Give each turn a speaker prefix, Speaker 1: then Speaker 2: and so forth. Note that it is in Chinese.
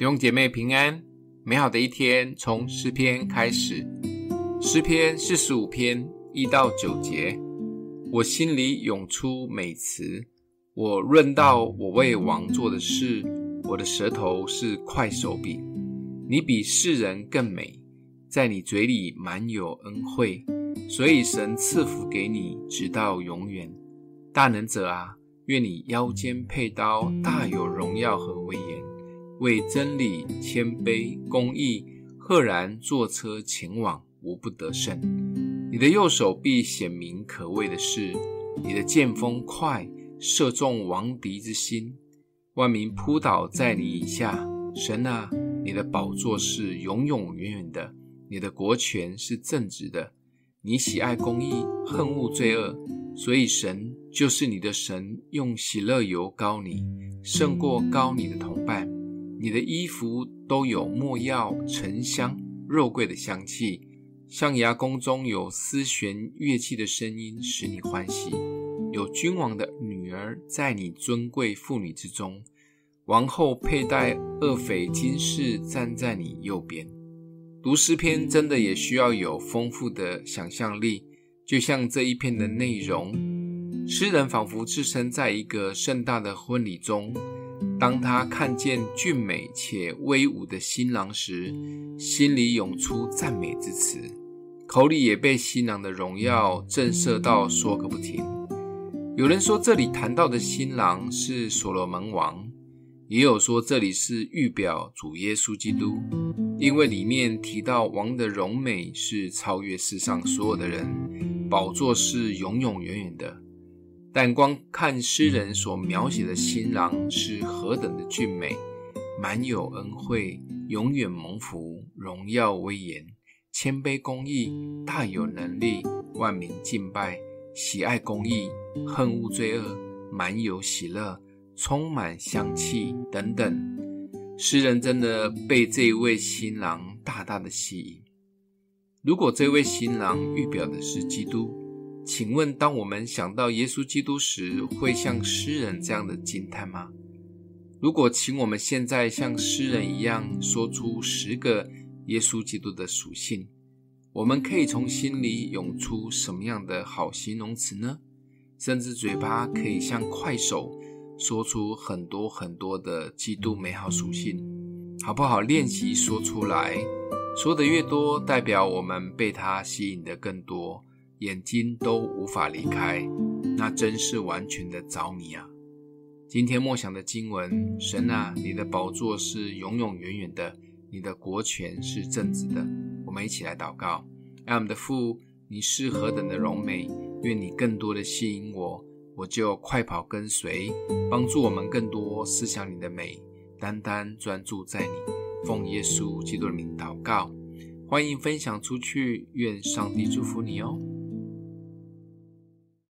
Speaker 1: 弟兄姐妹平安，美好的一天从诗篇开始。诗篇四十五篇一到九节，我心里涌出美词，我论到我为王做的事，我的舌头是快手笔。你比世人更美，在你嘴里满有恩惠，所以神赐福给你，直到永远。大能者啊，愿你腰间佩刀，大有荣耀和威严。为真理、谦卑、公义，赫然坐车前往，无不得胜。你的右手臂显明可畏的事，你的剑锋快，射中王敌之心。万民扑倒在你以下。神啊，你的宝座是永永远远的，你的国权是正直的。你喜爱公义，恨恶罪恶，所以神就是你的神，用喜乐油膏你，胜过膏你的同伴。你的衣服都有墨药、沉香、肉桂的香气，象牙宫中有丝弦乐器的声音，使你欢喜。有君王的女儿在你尊贵妇女之中，王后佩戴俄斐金饰站在你右边。读诗篇真的也需要有丰富的想象力，就像这一篇的内容，诗人仿佛置身在一个盛大的婚礼中。当他看见俊美且威武的新郎时，心里涌出赞美之词，口里也被新郎的荣耀震慑到说个不停。有人说这里谈到的新郎是所罗门王，也有说这里是预表主耶稣基督，因为里面提到王的荣美是超越世上所有的人，宝座是永永远远的。但光看诗人所描写的新郎是何等的俊美，满有恩惠，永远蒙福，荣耀威严，谦卑公义，大有能力，万民敬拜，喜爱公义，恨恶罪恶，满有喜乐，充满香气等等。诗人真的被这一位新郎大大的吸引。如果这位新郎预表的是基督，请问，当我们想到耶稣基督时，会像诗人这样的惊叹吗？如果请我们现在像诗人一样说出十个耶稣基督的属性，我们可以从心里涌出什么样的好形容词呢？甚至嘴巴可以像快手说出很多很多的基督美好属性，好不好？练习说出来，说的越多，代表我们被他吸引的更多。眼睛都无法离开，那真是完全的着迷啊！今天默想的经文，神啊，你的宝座是永永远远的，你的国权是正直的。我们一起来祷告：爱我们的父，你是何等的荣美，愿你更多的吸引我，我就快跑跟随，帮助我们更多思想你的美，单单专注在你。奉耶稣基督的名祷告，欢迎分享出去，愿上帝祝福你哦。